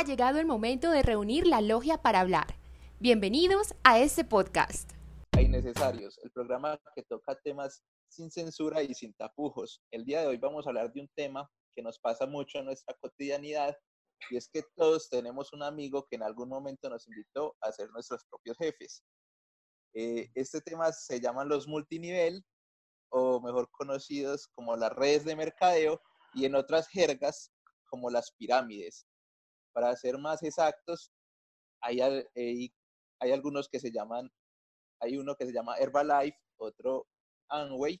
Ha llegado el momento de reunir la logia para hablar. Bienvenidos a este podcast. Hay necesarios, el programa que toca temas sin censura y sin tapujos. El día de hoy vamos a hablar de un tema que nos pasa mucho en nuestra cotidianidad y es que todos tenemos un amigo que en algún momento nos invitó a ser nuestros propios jefes. Eh, este tema se llaman los multinivel o mejor conocidos como las redes de mercadeo y en otras jergas como las pirámides. Para ser más exactos, hay, hay, hay algunos que se llaman, hay uno que se llama Herbalife, otro Amway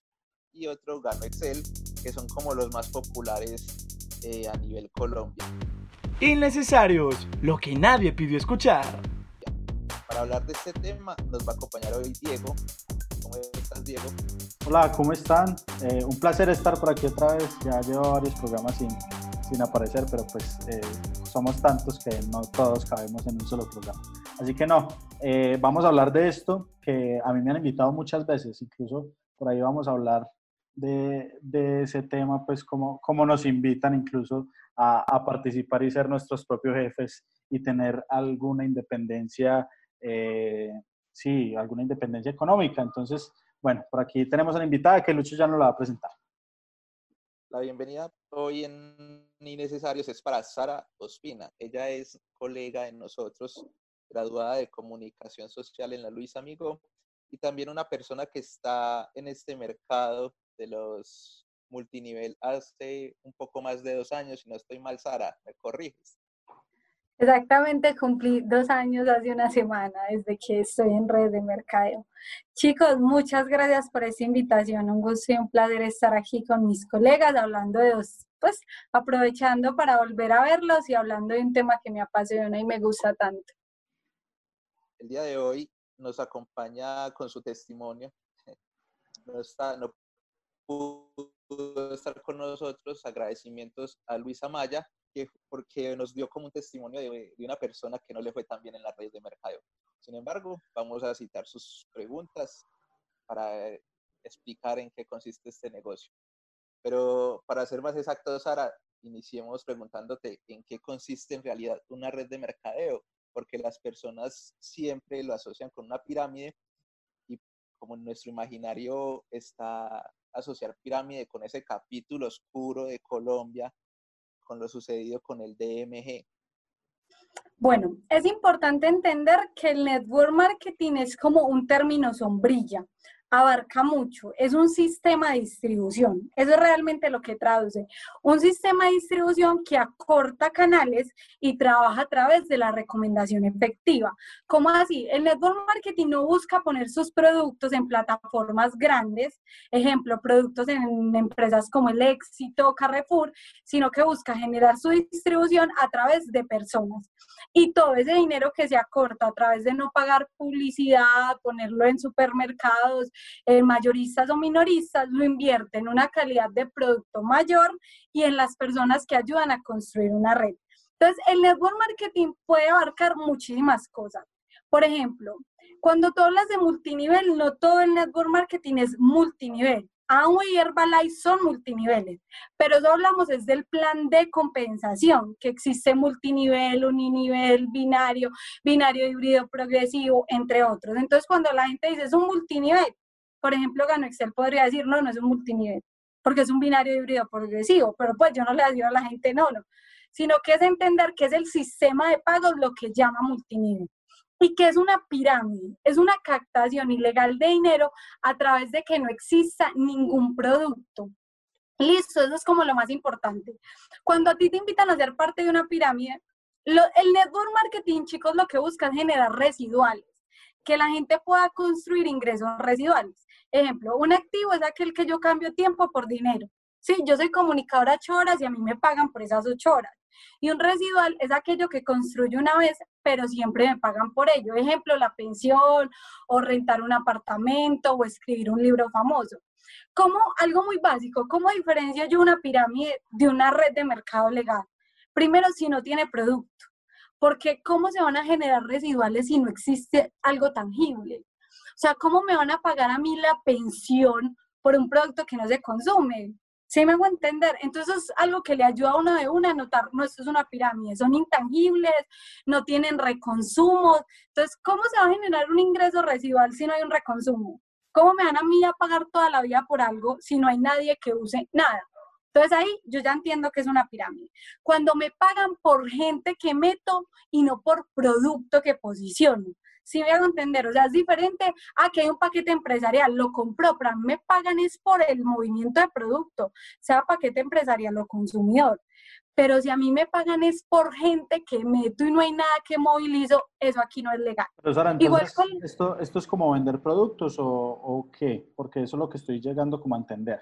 y otro Gano Excel, que son como los más populares eh, a nivel Colombia. Innecesarios, lo que nadie pidió escuchar. Para hablar de este tema nos va a acompañar hoy Diego. ¿Cómo estás, Diego? Hola, ¿cómo están? Eh, un placer estar por aquí otra vez. Ya llevo varios programas sin, sin aparecer, pero pues eh, somos tantos que no todos cabemos en un solo programa. Así que no, eh, vamos a hablar de esto que a mí me han invitado muchas veces, incluso por ahí vamos a hablar de, de ese tema, pues como, como nos invitan incluso a, a, participar y ser nuestros propios jefes y tener alguna independencia, eh, sí, alguna independencia económica. Entonces, bueno, por aquí tenemos a la invitada que Lucho ya nos la va a presentar. La bienvenida hoy en Innecesarios es para Sara Ospina. Ella es colega de nosotros, graduada de Comunicación Social en la Luis Amigo y también una persona que está en este mercado de los multinivel hace un poco más de dos años. Si no estoy mal, Sara, me corriges. Exactamente, cumplí dos años hace una semana desde que estoy en red de mercadeo. Chicos, muchas gracias por esta invitación. Un gusto y un placer estar aquí con mis colegas hablando de dos, pues aprovechando para volver a verlos y hablando de un tema que me apasiona y me gusta tanto. El día de hoy nos acompaña con su testimonio. No, está, no pudo estar con nosotros. Agradecimientos a Luisa Maya, que, porque nos dio como un testimonio de, de, una persona que no le fue tan bien en la red de mercado. Sin embargo, vamos a citar sus preguntas para explicar en qué consiste este negocio. Pero para ser más exacto, Sara, iniciemos preguntándote en qué consiste en realidad una red de mercadeo, porque las personas siempre lo asocian con una pirámide y como en nuestro imaginario está asociar pirámide con ese capítulo oscuro de Colombia con lo sucedido con el DMG? Bueno, es importante entender que el network marketing es como un término sombrilla abarca mucho, es un sistema de distribución. Eso es realmente lo que traduce. Un sistema de distribución que acorta canales y trabaja a través de la recomendación efectiva. ¿Cómo así? El network marketing no busca poner sus productos en plataformas grandes, ejemplo, productos en empresas como el Éxito, Carrefour, sino que busca generar su distribución a través de personas. Y todo ese dinero que se acorta a través de no pagar publicidad, ponerlo en supermercados, eh, mayoristas o minoristas, lo invierte en una calidad de producto mayor y en las personas que ayudan a construir una red. Entonces, el network marketing puede abarcar muchísimas cosas. Por ejemplo, cuando tú hablas de multinivel, no todo el network marketing es multinivel. Amway y Herbalife son multiniveles, pero eso hablamos es del plan de compensación, que existe multinivel, uninivel, binario, binario híbrido progresivo, entre otros. Entonces, cuando la gente dice es un multinivel, por ejemplo, Gano Excel podría decir, no, no es un multinivel, porque es un binario híbrido progresivo, pero pues yo no le digo a la gente, no, no, sino que es entender que es el sistema de pagos lo que llama multinivel y que es una pirámide, es una captación ilegal de dinero a través de que no exista ningún producto. Listo, eso es como lo más importante. Cuando a ti te invitan a ser parte de una pirámide, el network marketing, chicos, lo que busca es generar residuales, que la gente pueda construir ingresos residuales. Ejemplo, un activo es aquel que yo cambio tiempo por dinero. Sí, yo soy comunicadora ocho horas y a mí me pagan por esas ocho horas. Y un residual es aquello que construyo una vez, pero siempre me pagan por ello. Ejemplo, la pensión o rentar un apartamento o escribir un libro famoso. Como algo muy básico, ¿cómo diferencio yo una pirámide de una red de mercado legal? Primero, si no tiene producto, porque ¿cómo se van a generar residuales si no existe algo tangible? O sea, ¿cómo me van a pagar a mí la pensión por un producto que no se consume? ¿Sí me hago entender? Entonces es algo que le ayuda a uno de una a notar, no, esto es una pirámide, son intangibles, no tienen reconsumo. Entonces, ¿cómo se va a generar un ingreso residual si no hay un reconsumo? ¿Cómo me van a mí a pagar toda la vida por algo si no hay nadie que use nada? Entonces ahí yo ya entiendo que es una pirámide. Cuando me pagan por gente que meto y no por producto que posiciono. Si me hago entender, o sea, es diferente a que hay un paquete empresarial, lo compro, pero a mí me pagan es por el movimiento de producto, sea paquete empresarial o consumidor. Pero si a mí me pagan es por gente que meto y no hay nada que movilizo, eso aquí no es legal. Pero Sara, entonces, esto, ¿esto es como vender productos o, o qué? Porque eso es lo que estoy llegando como a entender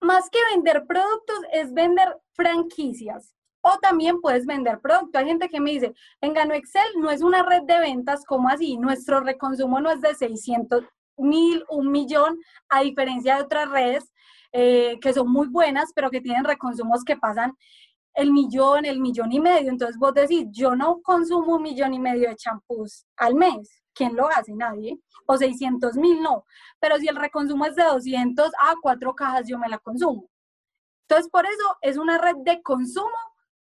más que vender productos es vender franquicias. O también puedes vender productos. Hay gente que me dice, en Gano Excel no es una red de ventas, como así? Nuestro reconsumo no es de 600 mil, un millón, a diferencia de otras redes eh, que son muy buenas, pero que tienen reconsumos que pasan el millón, el millón y medio. Entonces vos decís, yo no consumo un millón y medio de champús al mes. ¿Quién lo hace? Nadie. O 600 mil, no. Pero si el reconsumo es de 200 a cuatro cajas, yo me la consumo. Entonces, por eso es una red de consumo,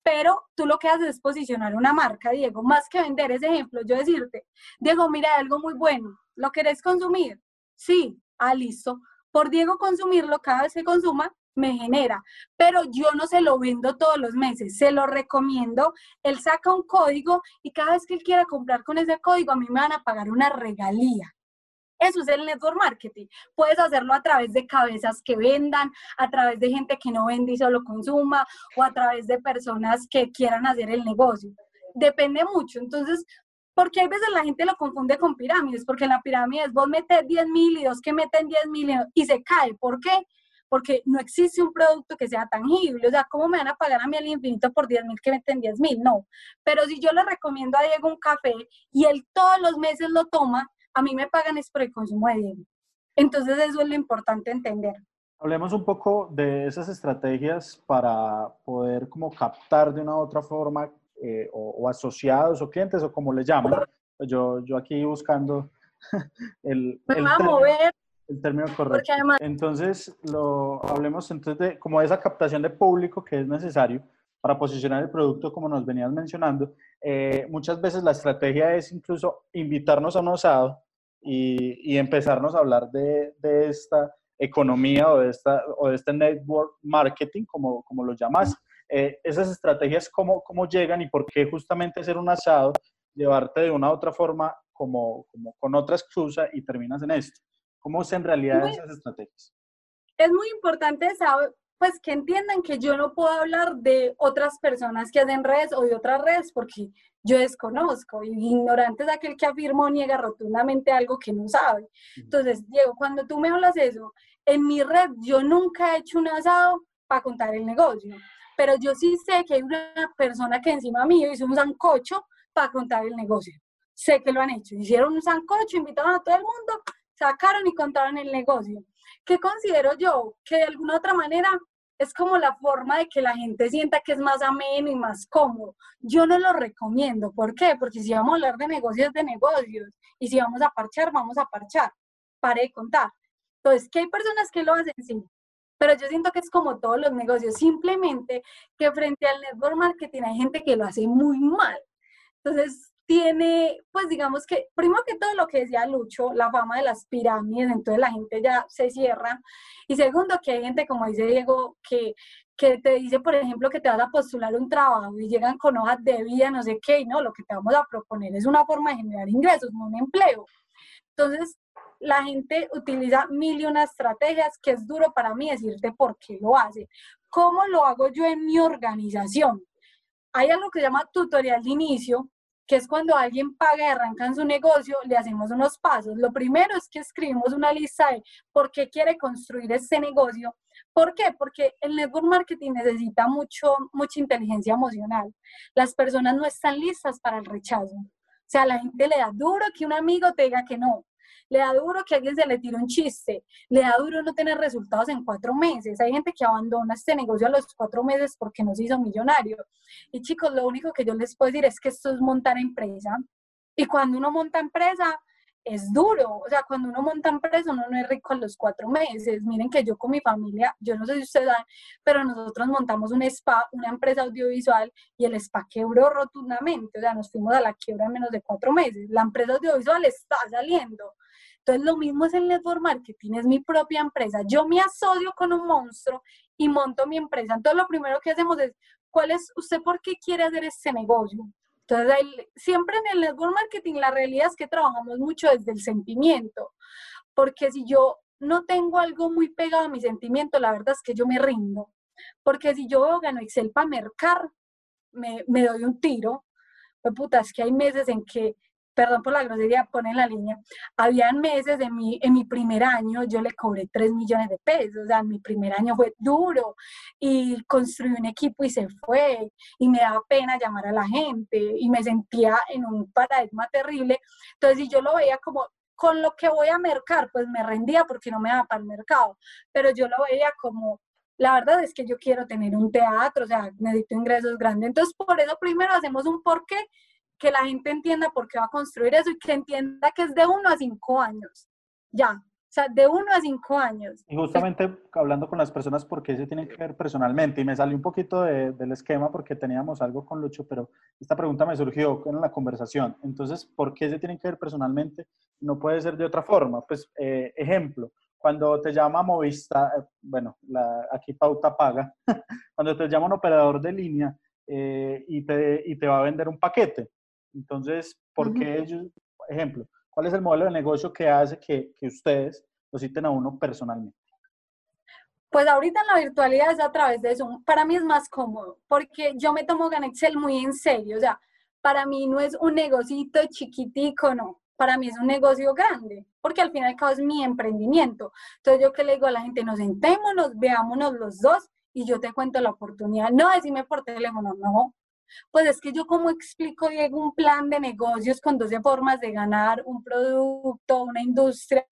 pero tú lo que haces es posicionar una marca, Diego, más que vender ese ejemplo, yo decirte, Diego, mira, algo muy bueno, ¿lo querés consumir? Sí, ah, listo. Por Diego consumirlo, cada vez que consuma, me genera, pero yo no se lo vendo todos los meses, se lo recomiendo, él saca un código y cada vez que él quiera comprar con ese código a mí me van a pagar una regalía. Eso es el network marketing. Puedes hacerlo a través de cabezas que vendan, a través de gente que no vende y solo consuma, o a través de personas que quieran hacer el negocio. Depende mucho. Entonces, porque hay veces la gente lo confunde con pirámides, porque en la pirámide es vos metes 10 mil y dos que meten 10 mil y se cae. ¿Por qué? Porque no existe un producto que sea tangible. O sea, ¿cómo me van a pagar a mí al infinito por 10 mil que meten 10 mil? No. Pero si yo le recomiendo a Diego un café y él todos los meses lo toma, a mí me pagan es por el consumo de Diego. Entonces eso es lo importante entender. Hablemos un poco de esas estrategias para poder como captar de una u otra forma eh, o, asociados o clientes o como le llaman. Yo, yo aquí buscando el... Me va a mover el término correcto. Entonces, lo, hablemos entonces de como esa captación de público que es necesario para posicionar el producto, como nos venías mencionando. Eh, muchas veces la estrategia es incluso invitarnos a un osado y, y empezarnos a hablar de, de, esta economía o de, esta, o de este network marketing, como, como lo llamas. Eh, esas estrategias, ¿cómo, ¿cómo llegan y por qué justamente hacer un asado, llevarte de una u otra forma como, como con otra excusa y terminas en esto? ¿Cómo se en realidad esas estrategias? Es muy importante saber, pues que entiendan que yo no puedo hablar de otras personas que hacen redes o de otras redes porque yo desconozco. Y ignorante es aquel que afirma o niega rotundamente algo que no sabe. Entonces, Diego, cuando tú me hablas eso, en mi red yo nunca he hecho un asado para contar el negocio. Pero yo sí sé que hay una persona que encima mío hizo un sancocho para contar el negocio. Sé que lo han hecho. Hicieron un sancocho, invitaron a todo el mundo sacaron y contaron el negocio. ¿Qué considero yo? Que de alguna otra manera es como la forma de que la gente sienta que es más ameno y más cómodo. Yo no lo recomiendo. ¿Por qué? Porque si vamos a hablar de negocios, de negocios. Y si vamos a parchar, vamos a parchar. Pare de contar. Entonces, ¿qué hay personas que lo hacen sí. Pero yo siento que es como todos los negocios. Simplemente que frente al network marketing hay gente que lo hace muy mal. Entonces, tiene, pues digamos que, primero que todo lo que decía Lucho, la fama de las pirámides, entonces la gente ya se cierra. Y segundo, que hay gente, como dice Diego, que, que te dice, por ejemplo, que te vas a postular un trabajo y llegan con hojas de vida, no sé qué, y no, lo que te vamos a proponer es una forma de generar ingresos, no un empleo. Entonces, la gente utiliza mil y una estrategias que es duro para mí decirte por qué lo hace. ¿Cómo lo hago yo en mi organización? Hay algo que se llama tutorial de inicio, que es cuando alguien paga y arranca en su negocio, le hacemos unos pasos. Lo primero es que escribimos una lista de por qué quiere construir este negocio. ¿Por qué? Porque el network marketing necesita mucho, mucha inteligencia emocional. Las personas no están listas para el rechazo. O sea, la gente le da duro que un amigo te diga que no le da duro que alguien se le tire un chiste, le da duro no tener resultados en cuatro meses. Hay gente que abandona este negocio a los cuatro meses porque no se hizo millonario. Y chicos, lo único que yo les puedo decir es que esto es montar empresa. Y cuando uno monta empresa, es duro. O sea, cuando uno monta empresa, uno no es rico a los cuatro meses. Miren que yo con mi familia, yo no sé si ustedes saben, pero nosotros montamos un spa, una empresa audiovisual, y el spa quebró rotundamente. O sea, nos fuimos a la quiebra en menos de cuatro meses. La empresa audiovisual está saliendo. Entonces, lo mismo es el network marketing, es mi propia empresa. Yo me asocio con un monstruo y monto mi empresa. Entonces, lo primero que hacemos es, ¿cuál es usted por qué quiere hacer este negocio? Entonces, siempre en el network marketing la realidad es que trabajamos mucho desde el sentimiento, porque si yo no tengo algo muy pegado a mi sentimiento, la verdad es que yo me rindo, porque si yo gano Excel para mercar, me, me doy un tiro, pues puta, es que hay meses en que perdón por la grosería, ponen la línea, habían meses de mi, en mi primer año, yo le cobré 3 millones de pesos, o sea, mi primer año fue duro y construí un equipo y se fue y me daba pena llamar a la gente y me sentía en un paradigma terrible. Entonces, yo lo veía como con lo que voy a mercar, pues me rendía porque no me daba para el mercado, pero yo lo veía como la verdad es que yo quiero tener un teatro, o sea, necesito ingresos grandes. Entonces, por eso primero hacemos un porqué que la gente entienda por qué va a construir eso y que entienda que es de uno a cinco años. Ya, o sea, de uno a cinco años. Y justamente hablando con las personas, ¿por qué se tienen que ver personalmente? Y me salió un poquito del esquema porque teníamos algo con Lucho, pero esta pregunta me surgió en la conversación. Entonces, ¿por qué se tienen que ver personalmente? No puede ser de otra forma. Pues, eh, ejemplo, cuando te llama Movista, eh, bueno, la, aquí pauta paga, cuando te llama un operador de línea eh, y, te, y te va a vender un paquete, entonces, ¿por qué ellos, ejemplo, cuál es el modelo de negocio que hace que, que ustedes lo citen a uno personalmente? Pues ahorita en la virtualidad es a través de Zoom. Para mí es más cómodo porque yo me tomo Ganexcel muy en serio. O sea, para mí no es un negocito chiquitico, no. Para mí es un negocio grande porque al final y al cabo es mi emprendimiento. Entonces yo que le digo a la gente, nos sentémonos, veámonos los dos y yo te cuento la oportunidad. No decime por teléfono, no. Pues es que yo como explico, Diego, un plan de negocios con 12 formas de ganar un producto, una industria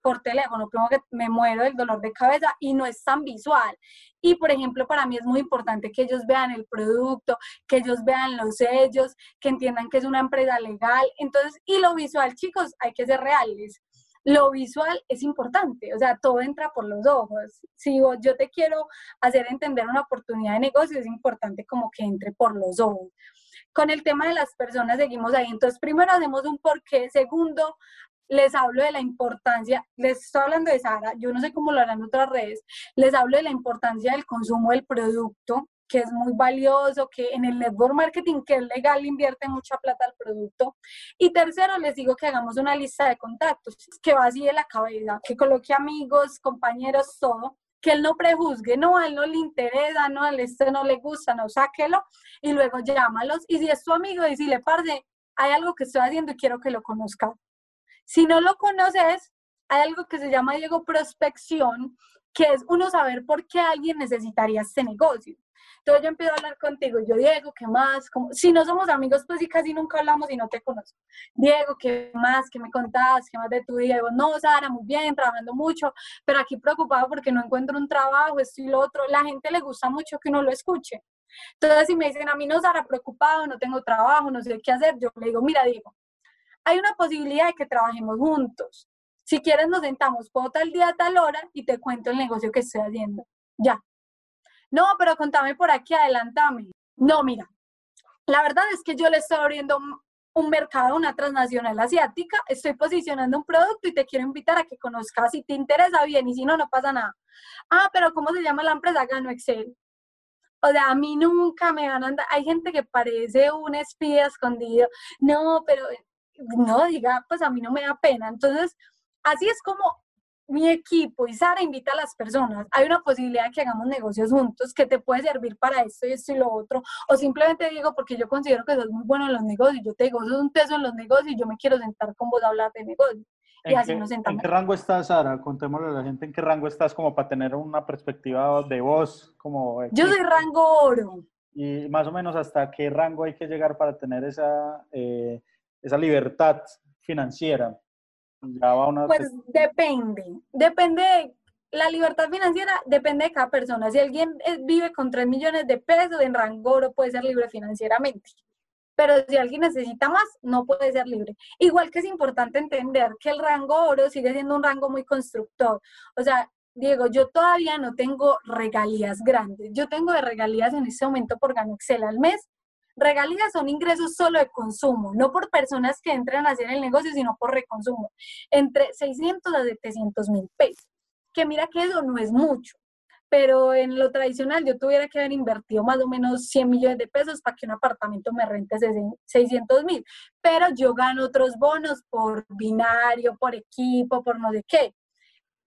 por teléfono, como que me muero del dolor de cabeza y no es tan visual. Y por ejemplo, para mí es muy importante que ellos vean el producto, que ellos vean los sellos, que entiendan que es una empresa legal. Entonces, y lo visual, chicos, hay que ser reales lo visual es importante, o sea, todo entra por los ojos. Si yo te quiero hacer entender una oportunidad de negocio, es importante como que entre por los ojos. Con el tema de las personas seguimos ahí. Entonces, primero hacemos un porqué, segundo, les hablo de la importancia, les estoy hablando de Sara, yo no sé cómo lo harán otras redes, les hablo de la importancia del consumo del producto, que es muy valioso, que en el network marketing, que es legal, invierte mucha plata al producto. Y tercero, les digo que hagamos una lista de contactos, que vacíe la cabeza, que coloque amigos, compañeros, todo, que él no prejuzgue, no, a él no le interesa, no, a él este no le gusta, no, sáquelo y luego llámalos. Y si es tu amigo, decirle, parce, hay algo que estoy haciendo y quiero que lo conozca. Si no lo conoces, hay algo que se llama, Diego, prospección, que es uno saber por qué alguien necesitaría este negocio. Entonces yo empiezo a hablar contigo, yo, Diego, ¿qué más? Como, si no somos amigos, pues sí, casi nunca hablamos y no te conozco. Diego, ¿qué más? ¿Qué me contás? ¿Qué más de tu? Digo, no, Sara, muy bien, trabajando mucho, pero aquí preocupado porque no encuentro un trabajo, esto y lo otro. La gente le gusta mucho que uno lo escuche. Entonces, si me dicen a mí, no, Sara, preocupado, no tengo trabajo, no sé qué hacer, yo le digo, mira, Diego, hay una posibilidad de que trabajemos juntos. Si quieres, nos sentamos, puedo tal día, tal hora y te cuento el negocio que estoy haciendo. Ya, no, pero contame por aquí, adelántame. No, mira, la verdad es que yo le estoy abriendo un mercado, una transnacional asiática, estoy posicionando un producto y te quiero invitar a que conozcas si te interesa bien y si no, no pasa nada. Ah, pero ¿cómo se llama la empresa? Gano Excel. O sea, a mí nunca me van a andar, hay gente que parece un espía escondido. No, pero no, diga, pues a mí no me da pena. Entonces, así es como mi equipo y Sara invita a las personas, hay una posibilidad de que hagamos negocios juntos que te puede servir para esto y esto y lo otro, o simplemente digo porque yo considero que sos muy bueno en los negocios, yo te digo, sos un teso en los negocios y yo me quiero sentar con vos a hablar de negocios. Y así nos sentamos. ¿En qué rango estás, Sara? Contémosle a la gente en qué rango estás como para tener una perspectiva de voz. Como yo soy rango oro. Y más o menos hasta qué rango hay que llegar para tener esa, eh, esa libertad financiera. Pues depende, depende, la libertad financiera depende de cada persona. Si alguien vive con 3 millones de pesos en Rangoro puede ser libre financieramente. pero si alguien necesita más, no puede ser libre. Igual que es importante entender que el rango oro sigue siendo un rango muy constructor. O sea, Diego, yo todavía no tengo regalías grandes. Yo tengo de regalías en este momento por Gano Excel al mes. Regalías son ingresos solo de consumo, no por personas que entran a hacer el negocio, sino por reconsumo. Entre 600 a 700 mil pesos. Que mira que eso no es mucho pero en lo tradicional yo tuviera que haber invertido más o menos 100 millones de pesos para que un apartamento me rente 600 mil, pero yo gano otros bonos por binario, por equipo, por no sé qué.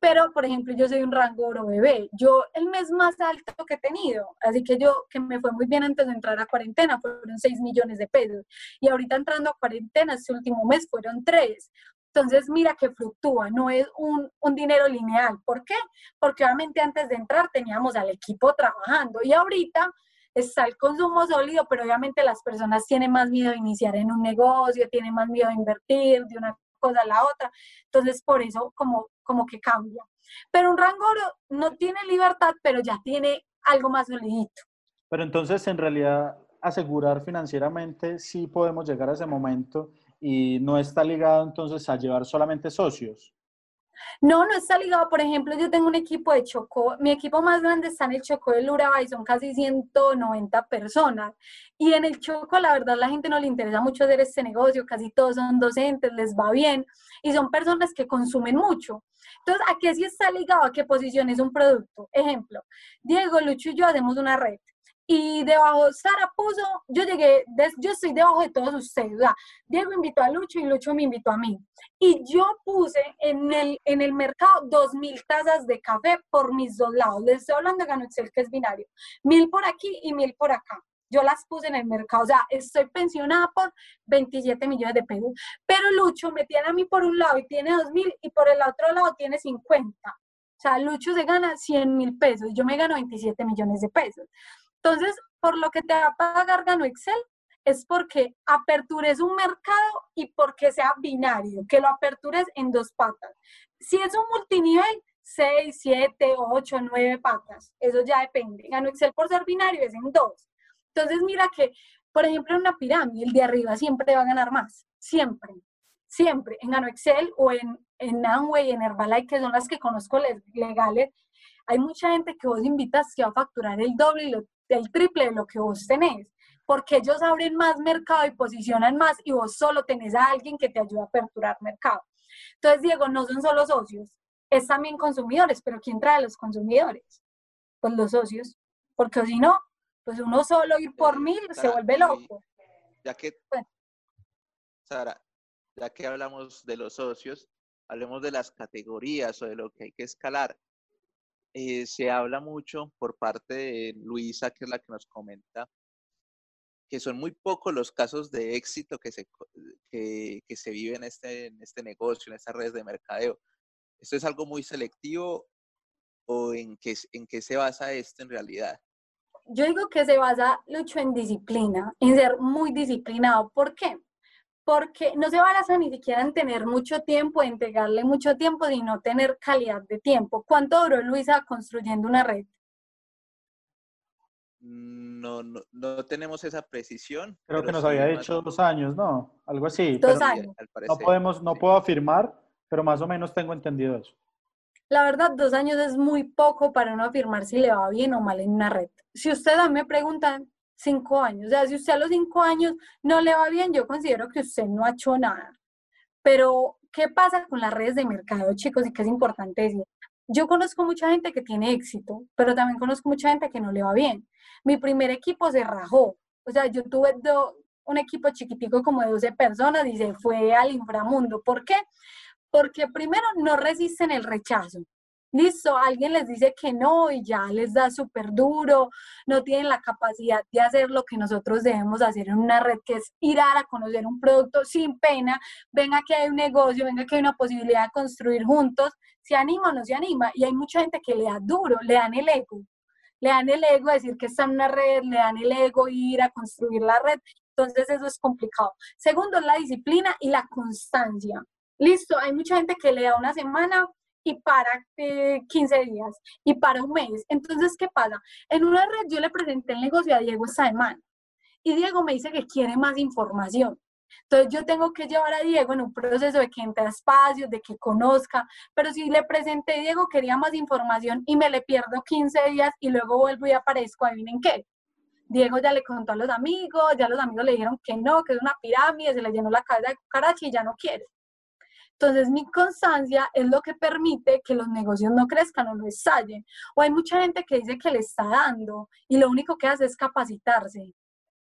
Pero, por ejemplo, yo soy un rango oro bebé. Yo el mes más alto que he tenido, así que yo, que me fue muy bien antes de entrar a cuarentena, fueron 6 millones de pesos. Y ahorita entrando a cuarentena, este último mes fueron 3. Entonces, mira que fluctúa, no es un, dinero lineal. ¿Por qué? Porque obviamente antes de entrar teníamos al equipo trabajando y ahorita está el consumo sólido, pero obviamente las personas tienen más miedo de iniciar en un negocio, tienen más miedo de invertir de una cosa la otra. Entonces, por eso como, como que cambia. Pero un rango no tiene libertad, pero ya tiene algo más solidito. Pero entonces, en realidad, asegurar financieramente sí podemos llegar a ese momento y no está ligado entonces a llevar solamente socios. No, no está ligado. Por ejemplo, yo tengo un equipo de Chocó. Mi equipo más grande está en el Chocó de Urabá y son casi 190 personas. Y en el Chocó, la verdad, la gente no le interesa mucho hacer este negocio. Casi todos son docentes, les va bien. Y son personas que consumen mucho. Entonces, ¿a qué sí está ligado? ¿A qué posición es un producto? Ejemplo, Diego, Lucho y yo hacemos una red y debajo Sara puso, yo llegué, yo estoy debajo de todos ustedes, o sea, Diego invitó a Lucho y Lucho me invitó a mí. Y yo puse en el, en el mercado dos mil tazas de café por mis dos lados. Les estoy hablando de Ganuxel, que es binario. Mil por aquí y mil por acá. Yo las puse en el mercado, o sea, estoy pensionada por 27 millones de pesos. Pero Lucho me tiene a mí por un lado y tiene dos mil y por el otro lado tiene 50. O sea, Lucho se gana 100 mil pesos yo me gano 27 millones de pesos. Entonces, por lo que te va a pagar Gano Excel es porque apertures un mercado y porque sea binario, que lo apertures en dos patas. Si es un multinivel, 6, 7, 8, 9 patas. Eso ya depende. Gano Excel por ser binario es en dos. Entonces, mira que, por ejemplo, en una pirámide, el de arriba siempre va a ganar más. Siempre. Siempre. En Gano Excel o en, en Amway, en Herbalife, que son las que conozco legales, hay mucha gente que vos invitas que va a facturar el doble y lo el triple de lo que vos tenés, porque ellos abren más mercado y posicionan más y vos solo tenés a alguien que te ayuda a aperturar mercado. Entonces, Diego, no son solo socios, es también consumidores, pero ¿quién trae a los consumidores? Pues los socios, porque si no, pues uno solo ir por mil se vuelve loco. Ya que, Sara, ya que hablamos de los socios, hablemos de las categorías o de lo que hay que escalar. Eh, se habla mucho por parte de Luisa, que es la que nos comenta, que son muy pocos los casos de éxito que se, que, que se vive en este, en este negocio, en estas redes de mercadeo. ¿Esto es algo muy selectivo o en qué, en qué se basa esto en realidad? Yo digo que se basa mucho en disciplina, en ser muy disciplinado. ¿Por qué? Porque no se basa ni siquiera en tener mucho tiempo, en entregarle mucho tiempo, sino tener calidad de tiempo. ¿Cuánto duró Luisa construyendo una red? No, no, no tenemos esa precisión. Creo que nos había dicho dos años, ¿no? Algo así. Dos años. No podemos, no puedo afirmar, pero más o menos tengo entendido eso. La verdad, dos años es muy poco para no afirmar si le va bien o mal en una red. Si ustedes me preguntan, cinco años. O sea, si usted a los cinco años no le va bien, yo considero que usted no ha hecho nada. Pero, ¿qué pasa con las redes de mercado, chicos? Y qué es importante decir. Yo conozco mucha gente que tiene éxito, pero también conozco mucha gente que no le va bien. Mi primer equipo se rajó. O sea, yo tuve un equipo chiquitico como de 12 personas y se fue al inframundo. ¿Por qué? Porque primero no resisten el rechazo listo, alguien les dice que no y ya les da súper duro, no tienen la capacidad de hacer lo que nosotros debemos hacer en una red, que es ir a conocer un producto sin pena, venga que hay un negocio, venga que hay una posibilidad de construir juntos, se anima o no se anima. Y hay mucha gente que le da duro, le dan el ego, le dan el ego decir que está en una red, le dan el ego ir a construir la red. Entonces eso es complicado. Segundo, la disciplina y la constancia. Listo, hay mucha gente que le da una semana, y para 15 eh, días y para un mes. Entonces, ¿qué pasa? En una red yo le presenté el negocio a Diego esta semana y Diego me dice que quiere más información. Entonces yo tengo que llevar a Diego en un proceso de que entre a espacios, de que conozca, pero si le presenté a Diego quería más información y me le pierdo 15 días y luego vuelvo y aparezco, adivinen qué. Diego ya le contó a los amigos, ya los amigos le dijeron que no, que es una pirámide, se le llenó la cabeza de cucaracha y ya no quiere. Entonces, mi constancia es lo que permite que los negocios no crezcan o no estallen. O hay mucha gente que dice que le está dando y lo único que hace es capacitarse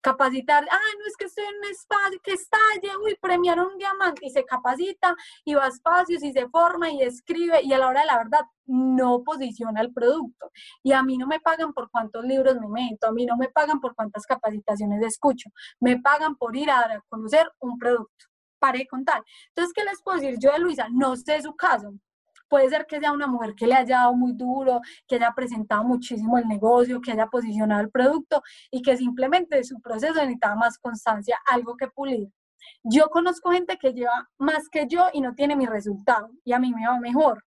capacitar, ah, no es que estoy en un espacio que estalle, uy, premiaron un diamante y se capacita y va a espacios y se forma y escribe y a la hora de la verdad no posiciona el producto. Y a mí no me pagan por cuántos libros me meto, a mí no me pagan por cuántas capacitaciones escucho, me pagan por ir a conocer un producto. Paré de contar. Entonces, ¿qué les puedo decir yo de Luisa? No sé su caso, Puede ser que sea una mujer que le haya dado muy duro, que haya presentado muchísimo el negocio, que haya posicionado el producto y que simplemente su proceso necesitaba más constancia, algo que pulir. Yo conozco gente que lleva más que yo y no tiene mi resultado y a mí me va mejor.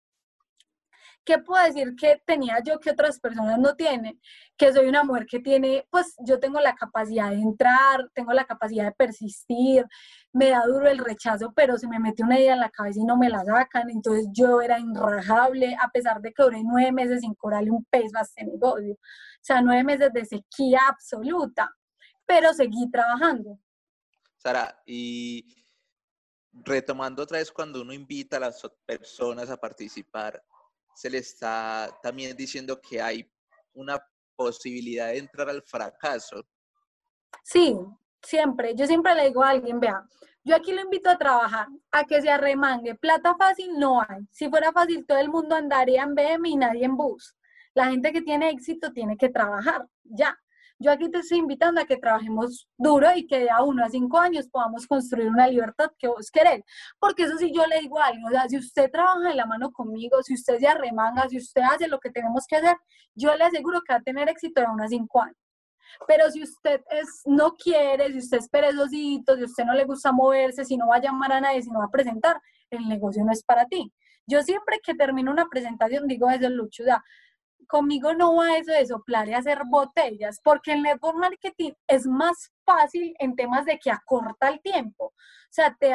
¿Qué puedo decir que tenía yo que otras personas no tienen? Que soy una mujer que tiene, pues yo tengo la capacidad de entrar, tengo la capacidad de persistir, me da duro el rechazo, pero se me mete una idea en la cabeza y no me la sacan, entonces yo era inrajable, a pesar de que duré nueve meses sin cobrarle un peso a este negocio, o sea, nueve meses de sequía absoluta, pero seguí trabajando. Sara, y retomando otra vez cuando uno invita a las personas a participar, se le está también diciendo que hay una posibilidad de entrar al fracaso. Sí, siempre. Yo siempre le digo a alguien, vea, yo aquí lo invito a trabajar, a que se arremangue. Plata fácil no hay. Si fuera fácil, todo el mundo andaría en BM y nadie en bus. La gente que tiene éxito tiene que trabajar, ya. Yo aquí te estoy invitando a que trabajemos duro y que de a uno a cinco años podamos construir una libertad que vos querés. Porque eso sí yo le digo algo, o sea, si usted trabaja de la mano conmigo, si usted se arremanga, si usted hace lo que tenemos que hacer, yo le aseguro que va a tener éxito de uno a cinco años. Pero si usted es, no quiere, si usted es perezosito, si usted no le gusta moverse, si no va a llamar a nadie, si no va a presentar, el negocio no es para ti. Yo siempre que termino una presentación digo, eso es lucho, o sea, conmigo no va eso de soplar y hacer botellas, porque el network marketing es más fácil en temas de que acorta el tiempo. O sea, te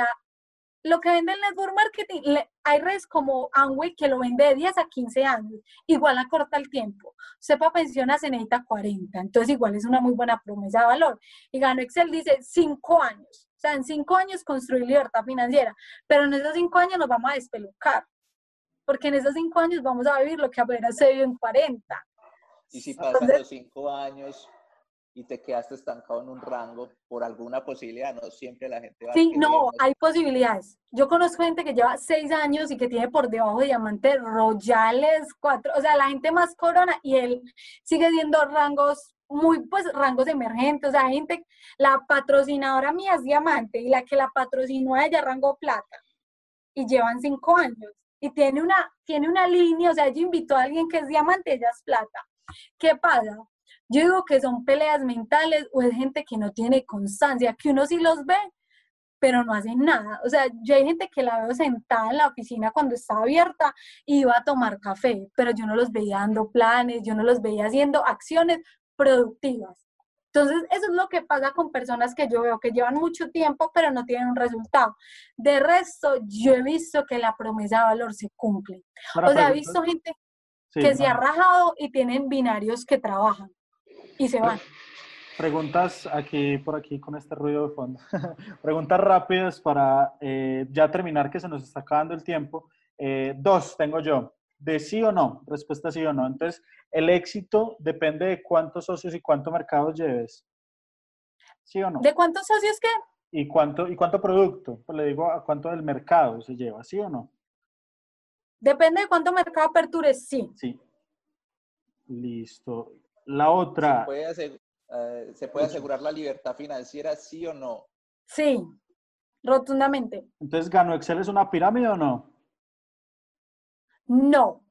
lo que vende el network marketing, hay redes como Amway que lo vende de 10 a 15 años, igual acorta el tiempo. Sepa pensiona se necesita 40, entonces igual es una muy buena promesa de valor. Y Gano Excel dice 5 años, o sea, en 5 años construir libertad financiera, pero en esos 5 años nos vamos a despelucar porque en esos cinco años vamos a vivir lo que apenas se vive en 40. Y si pasan los cinco años y te quedaste estancado en un rango por alguna posibilidad, no siempre la gente va Sí, no, hay posibilidades. Yo conozco gente que lleva seis años y que tiene por debajo de diamantes royales, cuatro, o sea, la gente más corona y él sigue siendo rangos muy, pues, rangos emergentes, o sea, gente, la patrocinadora mía es diamante y la que la patrocinó a ella rango plata y llevan cinco años y tiene una, tiene una línea, o sea, yo invito a alguien que es diamante, ella es plata. ¿Qué pasa? Yo digo que son peleas mentales o es gente que no tiene constancia, que uno sí los ve, pero no hacen nada. O sea, yo hay gente que la veo sentada en la oficina cuando está abierta y iba a tomar café, pero yo no los veía dando planes, yo no los veía haciendo acciones productivas. Entonces, eso es lo que pasa con personas que yo veo que llevan mucho tiempo, pero no tienen un resultado. De resto, yo he visto que la promesa de valor se cumple. o sea, he visto gente que se ha rajado y tienen binarios que trabajan y se van. Preguntas aquí, por aquí, con este ruido de fondo. Preguntas rápidas para eh, ya terminar, que se nos está acabando el tiempo. Eh, dos tengo yo de sí o no, respuesta sí o no. Entonces, el éxito depende de cuántos socios y cuántos mercados lleves. ¿Sí o no? ¿De cuántos socios qué? ¿Y cuánto, y cuánto producto? Pues le digo a cuánto del mercado se lleva, ¿sí o no? Depende de cuánto mercado apertures, sí. Sí. Listo. La otra. ¿Se puede, eh, ¿Se puede asegurar la libertad financiera, sí o no? Sí, rotundamente. Entonces, ¿Gano Excel es una pirámide o no? No.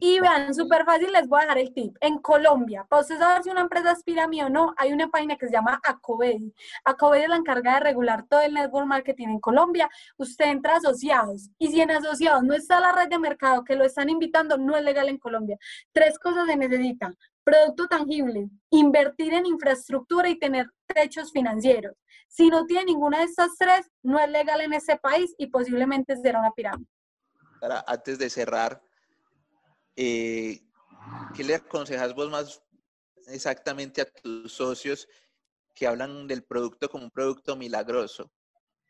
Y vean, súper fácil, les voy a dejar el tip. En Colombia, para ustedes saber si una empresa aspira a mí o no, hay una página que se llama Acobedi. Acobedi es la encargada de regular todo el network marketing en Colombia. Usted entra a asociados y si en asociados no está la red de mercado que lo están invitando, no es legal en Colombia. Tres cosas se necesitan. Producto tangible, invertir en infraestructura y tener techos financieros. Si no tiene ninguna de estas tres, no es legal en ese país y posiblemente será una pirámide. Antes de cerrar, eh, ¿qué le aconsejas vos más exactamente a tus socios que hablan del producto como un producto milagroso?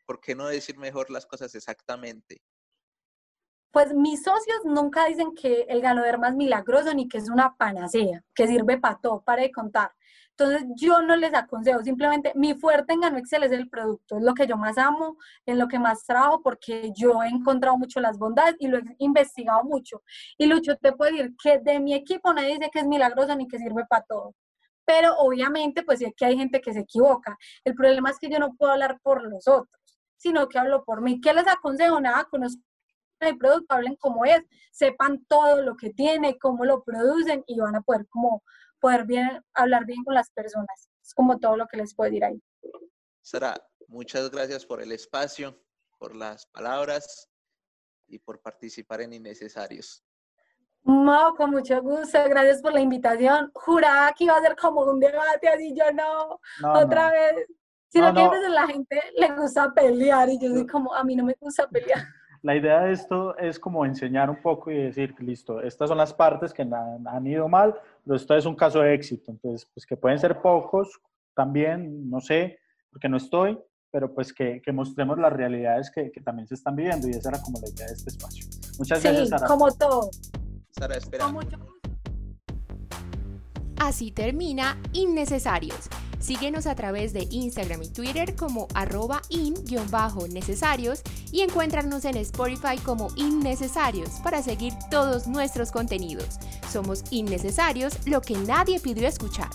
¿Por qué no decir mejor las cosas exactamente? Pues mis socios nunca dicen que el ganoderma es milagroso ni que es una panacea, que sirve para todo, para de contar. Entonces yo no les aconsejo, simplemente mi fuerte en Gano Excel es el producto, es lo que yo más amo, en lo que más trabajo porque yo he encontrado mucho las bondades y lo he investigado mucho. Y Lucho, te puedo decir que de mi equipo nadie dice que es milagroso ni que sirve para todo. Pero obviamente pues sí que hay gente que se equivoca. El problema es que yo no puedo hablar por los otros, sino que hablo por mí. ¿Qué les aconsejo? Nada, conozco el producto, hablen cómo es, sepan todo lo que tiene, cómo lo producen y van a poder como poder bien, hablar bien con las personas. Es como todo lo que les puedo decir ahí. Sara, muchas gracias por el espacio, por las palabras y por participar en Innecesarios. No, con mucho gusto, gracias por la invitación. Juraba que iba a ser como un debate, así yo no, otra vez. Sino que a veces la gente le gusta pelear y yo soy como, a mí no me gusta pelear. La idea de esto es como enseñar un poco y decir, listo, estas son las partes que han, han ido mal, pero esto es un caso de éxito. Entonces, pues que pueden ser pocos también, no sé, porque no estoy, pero pues que, que mostremos las realidades que, que, también se están viviendo y esa era como la idea de este espacio. Muchas gracias, Sara. como todo. Sara, espera. Así termina Innecesarios. Síguenos a través de Instagram y Twitter como arroba in-necesarios y encuéntranos en Spotify como Innecesarios para seguir todos nuestros contenidos. Somos Innecesarios, lo que nadie pidió escuchar.